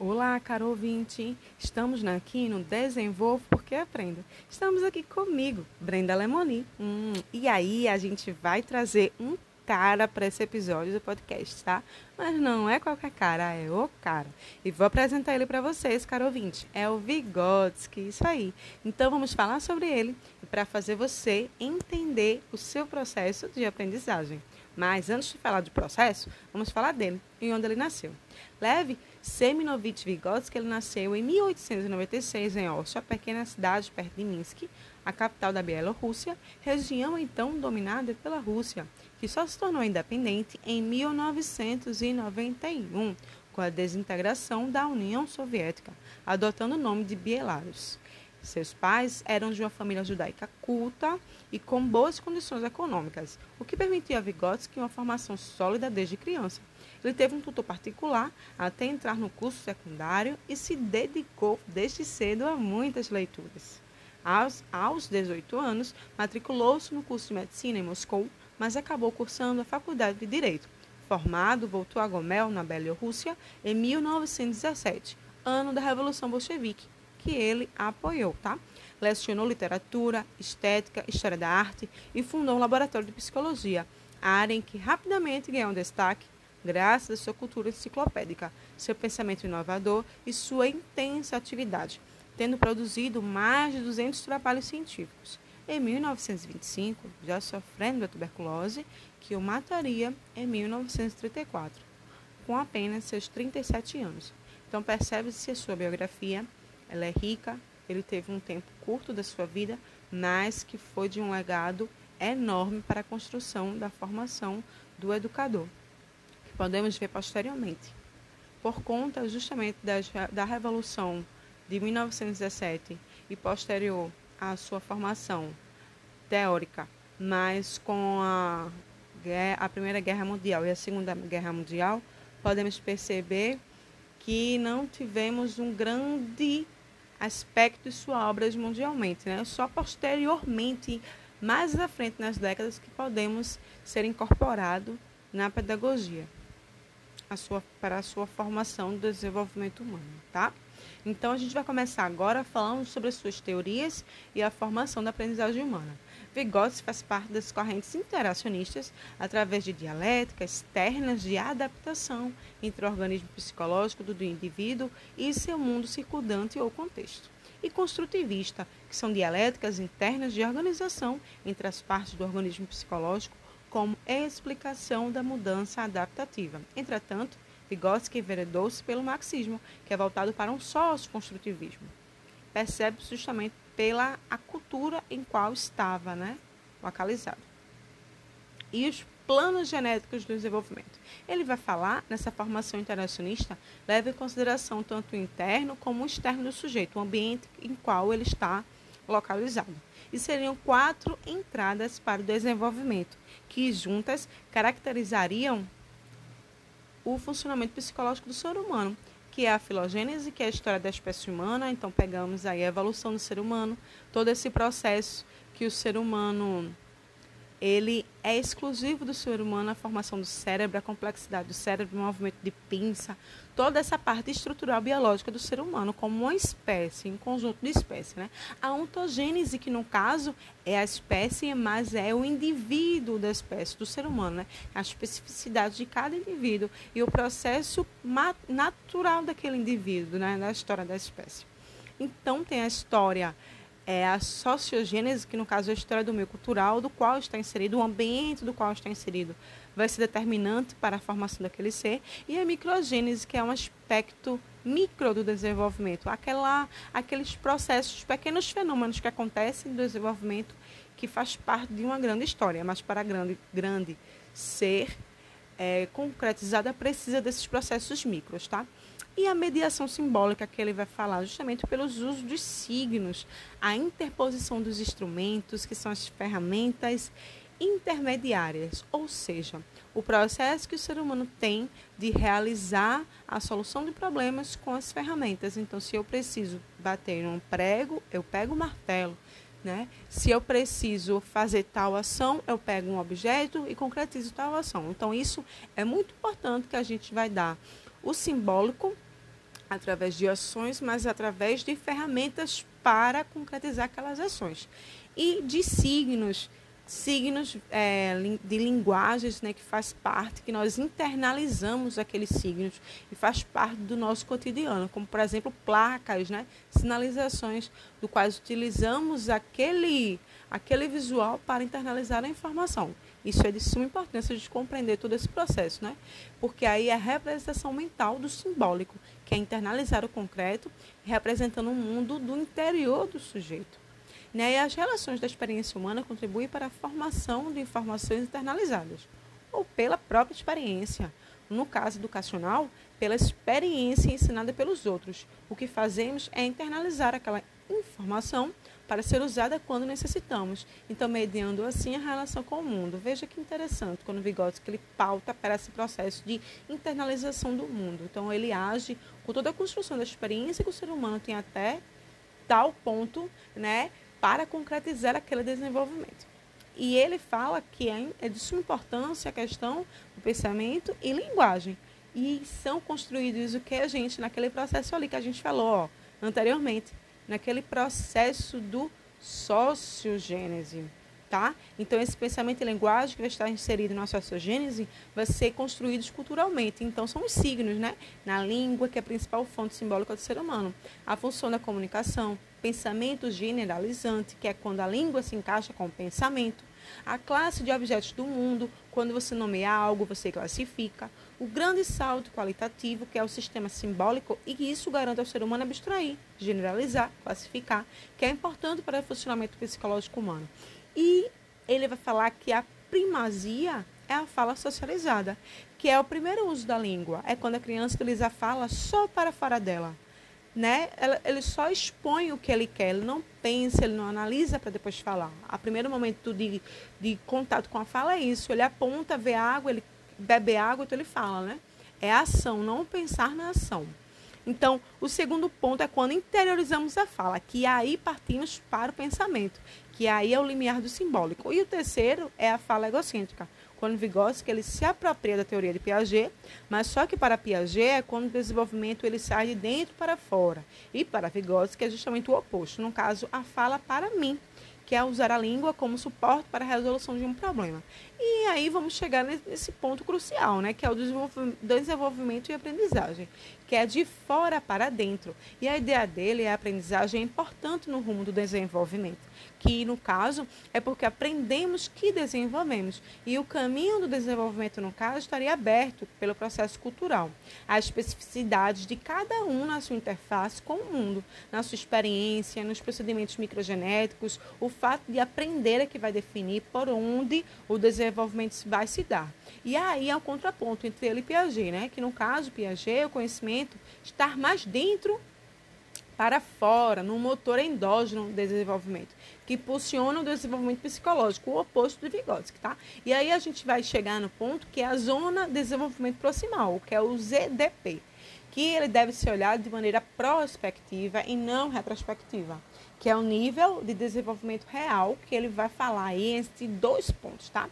Olá, caro ouvinte! Estamos aqui no Desenvolvo Porque Aprendo. Estamos aqui comigo, Brenda Lemoni. Hum, e aí, a gente vai trazer um cara para esse episódio do podcast, tá? Mas não é qualquer cara, é o cara. E vou apresentar ele para vocês, caro ouvinte. É o Vygotsky, isso aí. Então, vamos falar sobre ele para fazer você entender o seu processo de aprendizagem. Mas antes de falar do processo, vamos falar dele e onde ele nasceu. Lev Seminovich Vygotsky, ele nasceu em 1896 em Ostia, pequena cidade perto de Minsk, a capital da Bielorrússia, região então dominada pela Rússia, que só se tornou independente em 1991, com a desintegração da União Soviética, adotando o nome de Belarus. Seus pais eram de uma família judaica culta e com boas condições econômicas, o que permitia a Vygotsky uma formação sólida desde criança. Ele teve um tutor particular até entrar no curso secundário e se dedicou desde cedo a muitas leituras. Aos, aos 18 anos, matriculou-se no curso de medicina em Moscou, mas acabou cursando a faculdade de Direito. Formado, voltou a Gomel, na Bielorrússia, em 1917, ano da Revolução Bolchevique, que ele apoiou, tá? Lecionou literatura, estética, história da arte e fundou um laboratório de psicologia, área em que rapidamente ganhou um destaque graças à sua cultura enciclopédica, seu pensamento inovador e sua intensa atividade, tendo produzido mais de 200 trabalhos científicos. Em 1925, já sofrendo da tuberculose, que o mataria em 1934, com apenas seus 37 anos. Então percebe-se a sua biografia ela é rica, ele teve um tempo curto da sua vida, mas que foi de um legado enorme para a construção da formação do educador, que podemos ver posteriormente. Por conta justamente da, da Revolução de 1917 e posterior à sua formação teórica, mas com a, a Primeira Guerra Mundial e a Segunda Guerra Mundial, podemos perceber que não tivemos um grande aspecto de sua obra mundialmente, né? Só posteriormente, mais à frente nas décadas, que podemos ser incorporado na pedagogia a sua, para a sua formação do desenvolvimento humano, tá? Então, a gente vai começar agora falando sobre as suas teorias e a formação da aprendizagem humana. Vygotsky faz parte das correntes interacionistas através de dialéticas ternas de adaptação entre o organismo psicológico do indivíduo e seu mundo circundante ou contexto. E construtivista, que são dialéticas internas de organização entre as partes do organismo psicológico como explicação da mudança adaptativa. Entretanto, Vygotsky enveredou-se pelo marxismo, que é voltado para um sócio-construtivismo. Percebe-se justamente pela a cultura em qual estava né, localizado. E os planos genéticos do desenvolvimento. Ele vai falar, nessa formação internacionalista, leva em consideração tanto o interno como o externo do sujeito, o ambiente em qual ele está localizado. E seriam quatro entradas para o desenvolvimento, que juntas caracterizariam o funcionamento psicológico do ser humano, que é a filogênese, que é a história da espécie humana. Então, pegamos aí a evolução do ser humano, todo esse processo que o ser humano ele é exclusivo do ser humano a formação do cérebro, a complexidade do cérebro, o movimento de pinça, toda essa parte estrutural biológica do ser humano como uma espécie, um conjunto de espécies. Né? A ontogênese, que no caso é a espécie, mas é o indivíduo da espécie, do ser humano, né? a especificidade de cada indivíduo e o processo natural daquele indivíduo, né? da história da espécie. Então, tem a história é a sociogênese, que no caso é a história do meio cultural, do qual está inserido, o ambiente do qual está inserido, vai ser determinante para a formação daquele ser, e a microgênese, que é um aspecto micro do desenvolvimento, aquela, aqueles processos, pequenos fenômenos que acontecem no desenvolvimento que faz parte de uma grande história, mas para grande, grande ser é, concretizada precisa desses processos micros, tá? E a mediação simbólica que ele vai falar justamente pelos usos dos signos, a interposição dos instrumentos, que são as ferramentas intermediárias, ou seja, o processo que o ser humano tem de realizar a solução de problemas com as ferramentas. Então, se eu preciso bater um prego, eu pego o martelo. Né? Se eu preciso fazer tal ação, eu pego um objeto e concretizo tal ação. Então, isso é muito importante que a gente vai dar o simbólico através de ações, mas através de ferramentas para concretizar aquelas ações. E de signos, signos é, de linguagens né, que faz parte, que nós internalizamos aqueles signos e faz parte do nosso cotidiano, como por exemplo placas, né, sinalizações, do quais utilizamos aquele, aquele visual para internalizar a informação. Isso é de suma importância de compreender todo esse processo, né? Porque aí é a representação mental do simbólico, que é internalizar o concreto, representando o um mundo do interior do sujeito. Né? E as relações da experiência humana contribuem para a formação de informações internalizadas, ou pela própria experiência. No caso educacional, pela experiência ensinada pelos outros. O que fazemos é internalizar aquela informação para ser usada quando necessitamos, então mediando assim a relação com o mundo. Veja que interessante quando Vygotsky ele pauta para esse processo de internalização do mundo. Então ele age com toda a construção da experiência que o ser humano tem até tal ponto, né, para concretizar aquele desenvolvimento. E ele fala que é, é de suma importância a questão do pensamento e linguagem. E são construídos o que a gente, naquele processo ali que a gente falou ó, anteriormente, naquele processo do sociogênese. Tá? Então, esse pensamento e linguagem que vai estar inserido na sociogênese vai ser construído culturalmente. Então, são os signos, né? Na língua, que é a principal fonte simbólica do ser humano. A função da comunicação, pensamento generalizante, que é quando a língua se encaixa com o pensamento, a classe de objetos do mundo, quando você nomeia algo, você classifica, o grande salto qualitativo, que é o sistema simbólico, e que isso garante ao ser humano abstrair, generalizar, classificar, que é importante para o funcionamento psicológico humano. E ele vai falar que a primazia é a fala socializada, que é o primeiro uso da língua, é quando a criança utiliza a fala só para fora dela né? Ele só expõe o que ele quer, ele não pensa, ele não analisa para depois falar. A primeiro momento de, de contato com a fala é isso, ele aponta, vê água, ele bebe água, então ele fala, né? É ação, não pensar na ação. Então, o segundo ponto é quando interiorizamos a fala, que aí partimos para o pensamento, que aí é o limiar do simbólico. E o terceiro é a fala egocêntrica, quando Vygotsky ele se apropria da teoria de Piaget, mas só que para Piaget é quando o desenvolvimento ele sai de dentro para fora. E para Vygotsky é justamente o oposto, no caso, a fala para mim, que é usar a língua como suporte para a resolução de um problema. E aí vamos chegar nesse ponto crucial, né, que é o desenvolvimento e aprendizagem, que é de fora para dentro. E a ideia dele é a aprendizagem é importante no rumo do desenvolvimento que no caso é porque aprendemos que desenvolvemos. E o caminho do desenvolvimento, no caso, estaria aberto pelo processo cultural. As especificidades de cada um na sua interface com o mundo, na sua experiência, nos procedimentos microgenéticos, o fato de aprender é que vai definir por onde o desenvolvimento vai se dar. E aí é o um contraponto entre ele e Piaget, né? que no caso Piaget, o conhecimento estar mais dentro para fora, no motor endógeno do desenvolvimento, que impulsiona o desenvolvimento psicológico, o oposto do Vygotsky, tá? E aí a gente vai chegar no ponto que é a zona de desenvolvimento proximal, que é o ZDP, que ele deve ser olhado de maneira prospectiva e não retrospectiva, que é o nível de desenvolvimento real que ele vai falar aí entre dois pontos, tá?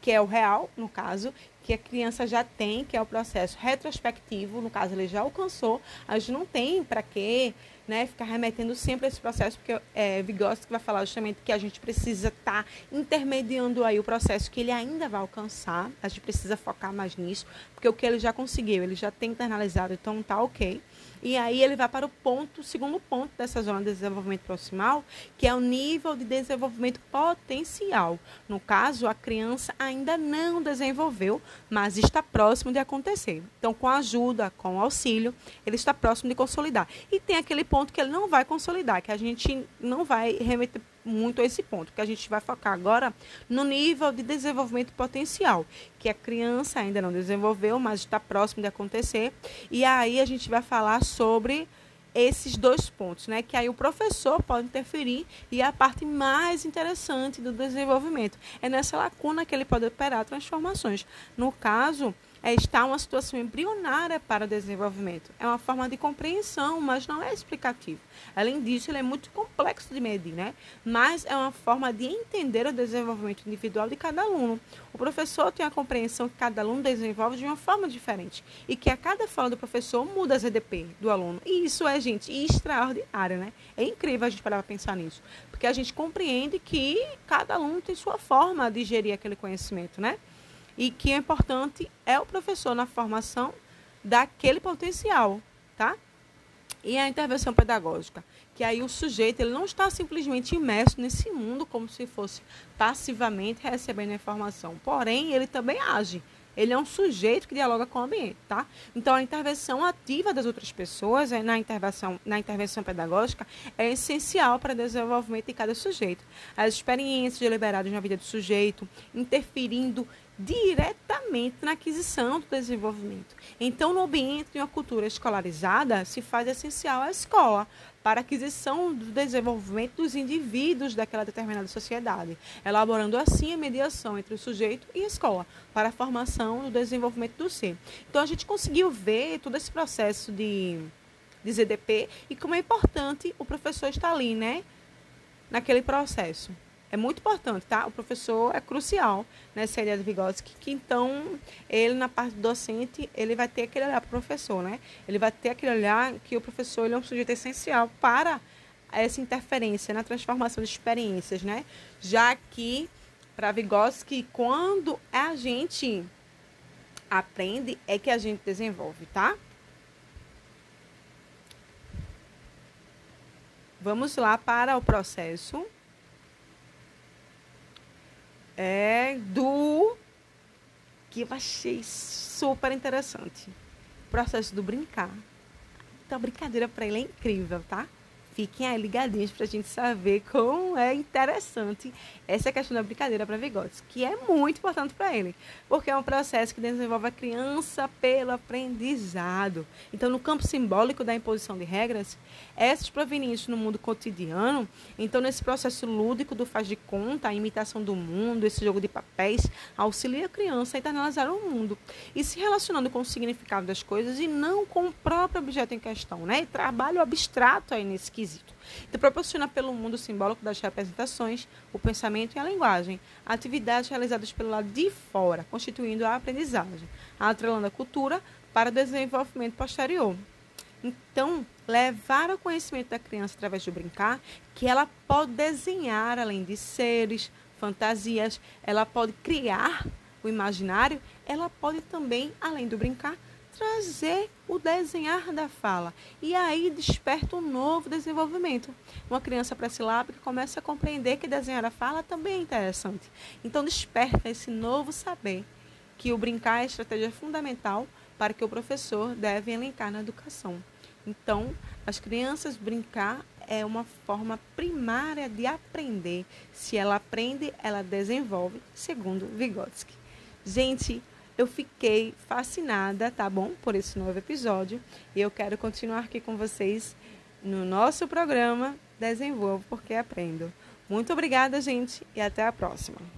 Que é o real, no caso, que a criança já tem, que é o processo retrospectivo, no caso ele já alcançou, a gente não tem para quê né, ficar remetendo sempre a esse processo, porque é, Vygotsky vai falar justamente que a gente precisa estar tá intermediando aí o processo que ele ainda vai alcançar, a gente precisa focar mais nisso, porque o que ele já conseguiu, ele já tem internalizado, então tá ok. E aí ele vai para o ponto, segundo ponto dessa zona de desenvolvimento proximal, que é o nível de desenvolvimento potencial. No caso, a criança ainda não desenvolveu, mas está próximo de acontecer. Então, com ajuda, com auxílio, ele está próximo de consolidar. E tem aquele ponto que ele não vai consolidar, que a gente não vai remeter muito esse ponto, que a gente vai focar agora no nível de desenvolvimento potencial, que a criança ainda não desenvolveu, mas está próximo de acontecer. E aí a gente vai falar sobre esses dois pontos, né? Que aí o professor pode interferir e é a parte mais interessante do desenvolvimento. É nessa lacuna que ele pode operar transformações. No caso, é, está uma situação embrionária para o desenvolvimento. É uma forma de compreensão, mas não é explicativo. Além disso, ele é muito complexo de medir, né? Mas é uma forma de entender o desenvolvimento individual de cada aluno. O professor tem a compreensão que cada aluno desenvolve de uma forma diferente e que a cada fala do professor muda a ZDP do aluno. E isso é, gente, extraordinário, né? É incrível a gente parar para pensar nisso, porque a gente compreende que cada aluno tem sua forma de gerir aquele conhecimento, né? E que o importante é o professor na formação daquele potencial, tá? E a intervenção pedagógica, que aí o sujeito ele não está simplesmente imerso nesse mundo como se fosse passivamente recebendo a informação, porém ele também age. Ele é um sujeito que dialoga com o ambiente, tá? Então a intervenção ativa das outras pessoas é, na intervenção na intervenção pedagógica é essencial para o desenvolvimento de cada sujeito. As experiências deliberadas na vida do sujeito, interferindo diretamente na aquisição do desenvolvimento. Então, no ambiente de uma cultura escolarizada, se faz essencial a escola para aquisição do desenvolvimento dos indivíduos daquela determinada sociedade, elaborando assim a mediação entre o sujeito e a escola para a formação do desenvolvimento do ser. Então, a gente conseguiu ver todo esse processo de, de ZDP e como é importante o professor estar ali, né, naquele processo. É muito importante, tá? O professor é crucial nessa ideia de Vygotsky, que então ele na parte docente, ele vai ter aquele olhar para o professor, né? Ele vai ter aquele olhar que o professor ele é um sujeito essencial para essa interferência na transformação de experiências, né? Já que para Vygotsky, quando a gente aprende é que a gente desenvolve, tá? Vamos lá para o processo é do que eu achei super interessante. O processo do brincar. Então, a brincadeira para ele é incrível, tá? Fiquem aí ligadinhos para a gente saber como é interessante essa questão da brincadeira para Vygotsky, que é muito importante para ele, porque é um processo que desenvolve a criança pelo aprendizado. Então, no campo simbólico da imposição de regras, essas provenientes no mundo cotidiano, então nesse processo lúdico do faz de conta, a imitação do mundo, esse jogo de papéis, auxilia a criança a internalizar o mundo e se relacionando com o significado das coisas e não com o próprio objeto em questão, né? E trabalho abstrato aí nesse quesito Então, proporciona pelo mundo simbólico das representações, o pensamento e a linguagem, atividades realizadas pelo lado de fora, constituindo a aprendizagem, atrelando a cultura para o desenvolvimento posterior. Então, levar ao conhecimento da criança através do brincar, que ela pode desenhar além de seres, fantasias, ela pode criar o imaginário, ela pode também, além do brincar, trazer o desenhar da fala. E aí desperta um novo desenvolvimento. Uma criança pré-silábica começa a compreender que desenhar a fala também é interessante. Então desperta esse novo saber que o brincar é estratégia fundamental para que o professor deve elencar na educação. Então, as crianças brincar é uma forma primária de aprender. Se ela aprende, ela desenvolve, segundo Vygotsky. Gente, eu fiquei fascinada, tá bom? Por esse novo episódio. E eu quero continuar aqui com vocês no nosso programa Desenvolvo Porque Aprendo. Muito obrigada, gente, e até a próxima.